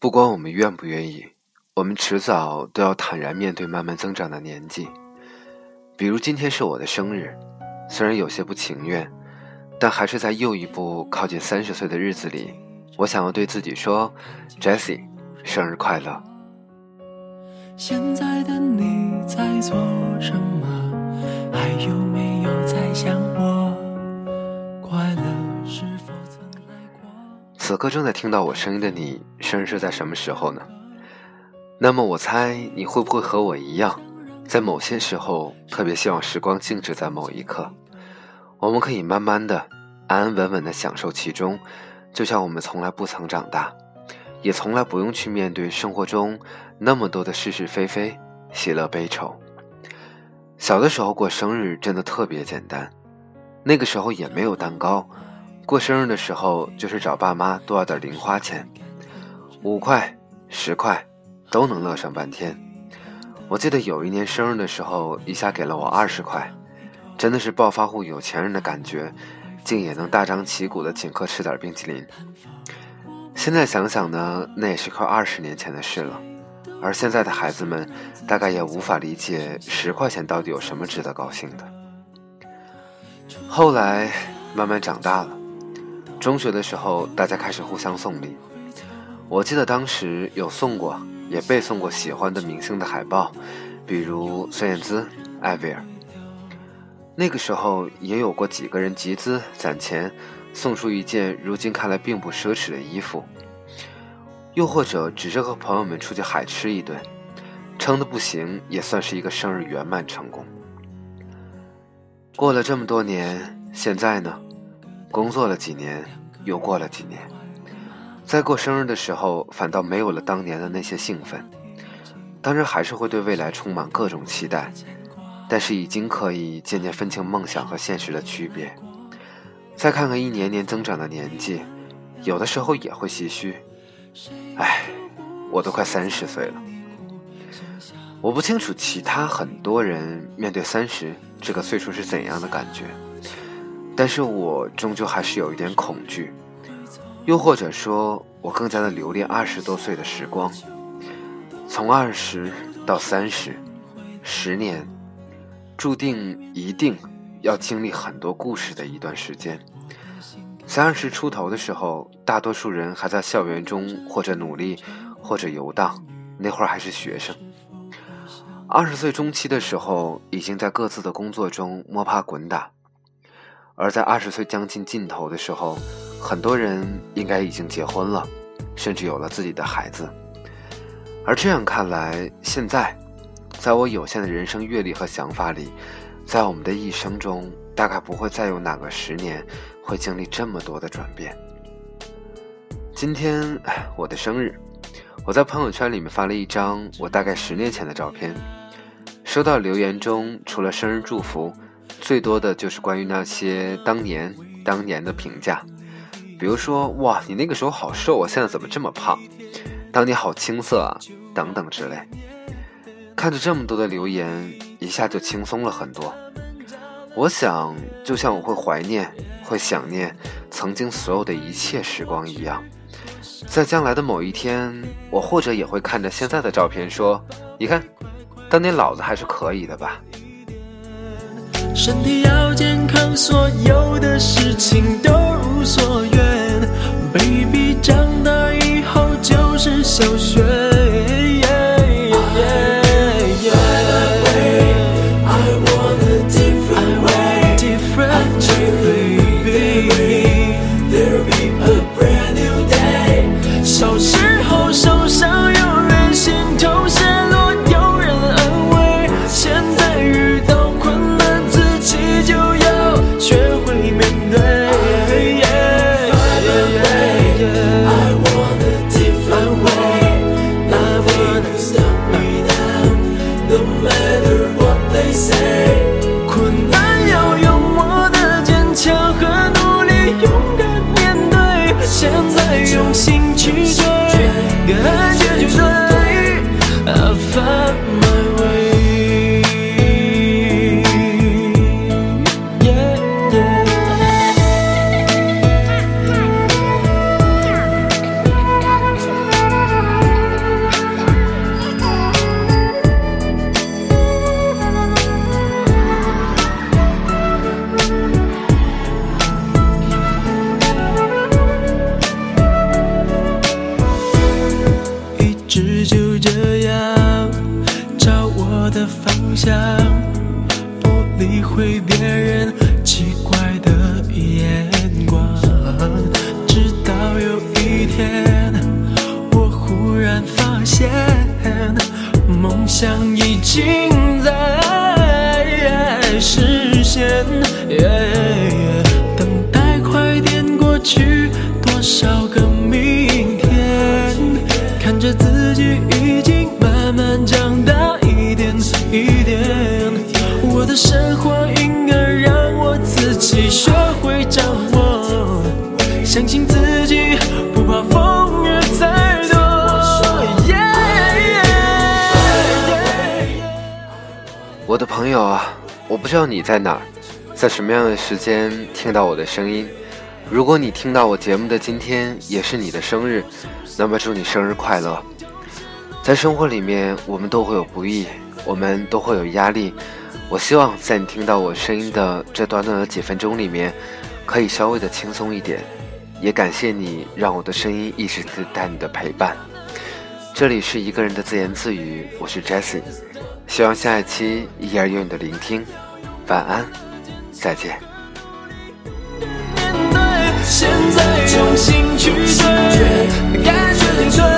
不管我们愿不愿意，我们迟早都要坦然面对慢慢增长的年纪。比如今天是我的生日，虽然有些不情愿，但还是在又一步靠近三十岁的日子里，我想要对自己说：“Jessie，生日快乐。”现在的你在做什么？还有没有在想我？快乐是否曾来过？此刻正在听到我声音的你，生日是在什么时候呢？那么我猜你会不会和我一样，在某些时候特别希望时光静止在某一刻，我们可以慢慢的、安安稳稳的享受其中，就像我们从来不曾长大。也从来不用去面对生活中那么多的是是非非、喜乐悲愁。小的时候过生日真的特别简单，那个时候也没有蛋糕，过生日的时候就是找爸妈多要点零花钱，五块、十块都能乐上半天。我记得有一年生日的时候，一下给了我二十块，真的是暴发户有钱人的感觉，竟也能大张旗鼓的请客吃点冰淇淋。现在想想呢，那也是快二十年前的事了，而现在的孩子们大概也无法理解十块钱到底有什么值得高兴的。后来慢慢长大了，中学的时候大家开始互相送礼，我记得当时有送过，也被送过喜欢的明星的海报，比如孙燕姿、艾薇儿。那个时候也有过几个人集资攒钱。送出一件如今看来并不奢侈的衣服，又或者只是和朋友们出去海吃一顿，撑得不行也算是一个生日圆满成功。过了这么多年，现在呢，工作了几年，又过了几年，在过生日的时候，反倒没有了当年的那些兴奋。当然还是会对未来充满各种期待，但是已经可以渐渐分清梦想和现实的区别。再看看一年年增长的年纪，有的时候也会唏嘘。唉，我都快三十岁了。我不清楚其他很多人面对三十这个岁数是怎样的感觉，但是我终究还是有一点恐惧，又或者说，我更加的留恋二十多岁的时光。从二十到三十，十年，注定一定。要经历很多故事的一段时间，在二十出头的时候，大多数人还在校园中或者努力，或者游荡，那会儿还是学生。二十岁中期的时候，已经在各自的工作中摸爬滚打，而在二十岁将近尽头的时候，很多人应该已经结婚了，甚至有了自己的孩子。而这样看来，现在，在我有限的人生阅历和想法里。在我们的一生中，大概不会再有哪个十年会经历这么多的转变。今天，我的生日，我在朋友圈里面发了一张我大概十年前的照片。收到留言中，除了生日祝福，最多的就是关于那些当年、当年的评价，比如说“哇，你那个时候好瘦啊，现在怎么这么胖？”“当年好青涩啊”等等之类。看着这么多的留言。一下就轻松了很多。我想，就像我会怀念、会想念曾经所有的一切时光一样，在将来的某一天，我或者也会看着现在的照片说：“你看，当年老子还是可以的吧。”身体要健看，所有的事情都如所愿。想，不理会别人奇怪的眼光。直到有一天，我忽然发现，梦想已经在实现。等待快点过去，多少个自己，不怕风雨再多。我的朋友啊，我不知道你在哪儿，在什么样的时间听到我的声音。如果你听到我节目的今天也是你的生日，那么祝你生日快乐。在生活里面，我们都会有不易，我们都会有压力。我希望在你听到我声音的这短短的几分钟里面，可以稍微的轻松一点。也感谢你让我的声音一直带你的陪伴。这里是一个人的自言自语，我是 Jessie。希望下一期依然有你的聆听，晚安，再见。现在重新去，感觉进退